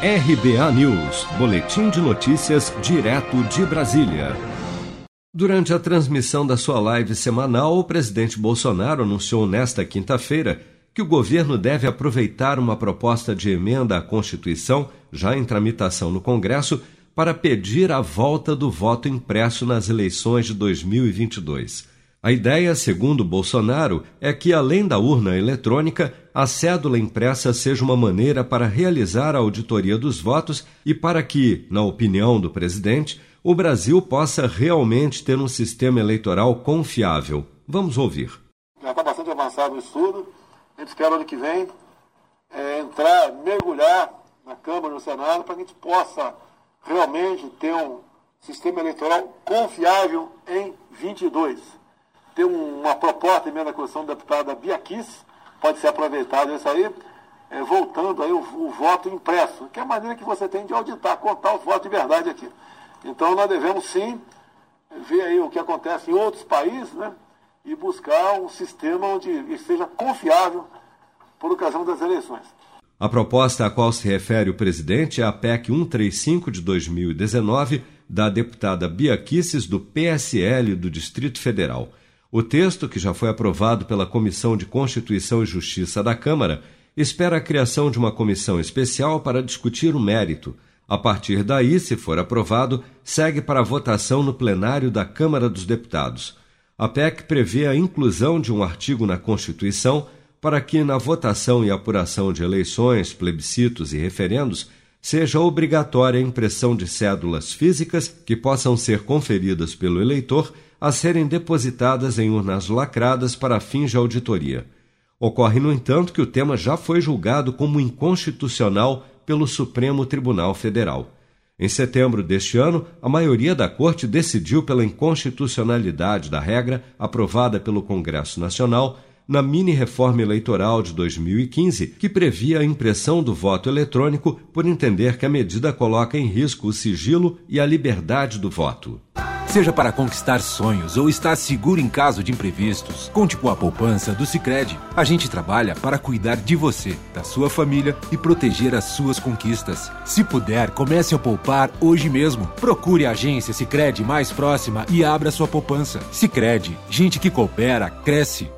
RBA News, Boletim de Notícias, direto de Brasília. Durante a transmissão da sua live semanal, o presidente Bolsonaro anunciou nesta quinta-feira que o governo deve aproveitar uma proposta de emenda à Constituição, já em tramitação no Congresso, para pedir a volta do voto impresso nas eleições de 2022. A ideia, segundo Bolsonaro, é que, além da urna eletrônica, a cédula impressa seja uma maneira para realizar a auditoria dos votos e para que, na opinião do presidente, o Brasil possa realmente ter um sistema eleitoral confiável. Vamos ouvir. Já está bastante avançado o estudo. A gente espera ano que vem é, entrar, mergulhar na Câmara e no Senado para que a gente possa realmente ter um sistema eleitoral confiável em 22 tem uma proposta emenda à Constituição da deputada Bia Kiss, pode ser aproveitado isso aí, é, voltando aí o, o, voto impresso, que é a maneira que você tem de auditar, contar os votos de verdade aqui. Então nós devemos sim ver aí o que acontece em outros países, né? E buscar um sistema onde seja confiável por ocasião das eleições. A proposta a qual se refere o presidente é a PEC 135 de 2019, da deputada Bia do PSL do Distrito Federal. O texto, que já foi aprovado pela Comissão de Constituição e Justiça da Câmara, espera a criação de uma comissão especial para discutir o mérito. A partir daí, se for aprovado, segue para votação no plenário da Câmara dos Deputados. A PEC prevê a inclusão de um artigo na Constituição para que, na votação e apuração de eleições, plebiscitos e referendos, seja obrigatória a impressão de cédulas físicas que possam ser conferidas pelo eleitor a serem depositadas em urnas lacradas para fins de auditoria. Ocorre, no entanto, que o tema já foi julgado como inconstitucional pelo Supremo Tribunal Federal. Em setembro deste ano, a maioria da Corte decidiu pela inconstitucionalidade da regra aprovada pelo Congresso Nacional na mini-reforma eleitoral de 2015, que previa a impressão do voto eletrônico por entender que a medida coloca em risco o sigilo e a liberdade do voto. Seja para conquistar sonhos ou estar seguro em caso de imprevistos, conte com a poupança do Sicredi. A gente trabalha para cuidar de você, da sua família e proteger as suas conquistas. Se puder, comece a poupar hoje mesmo. Procure a agência Sicredi mais próxima e abra sua poupança. Sicredi, gente que coopera cresce.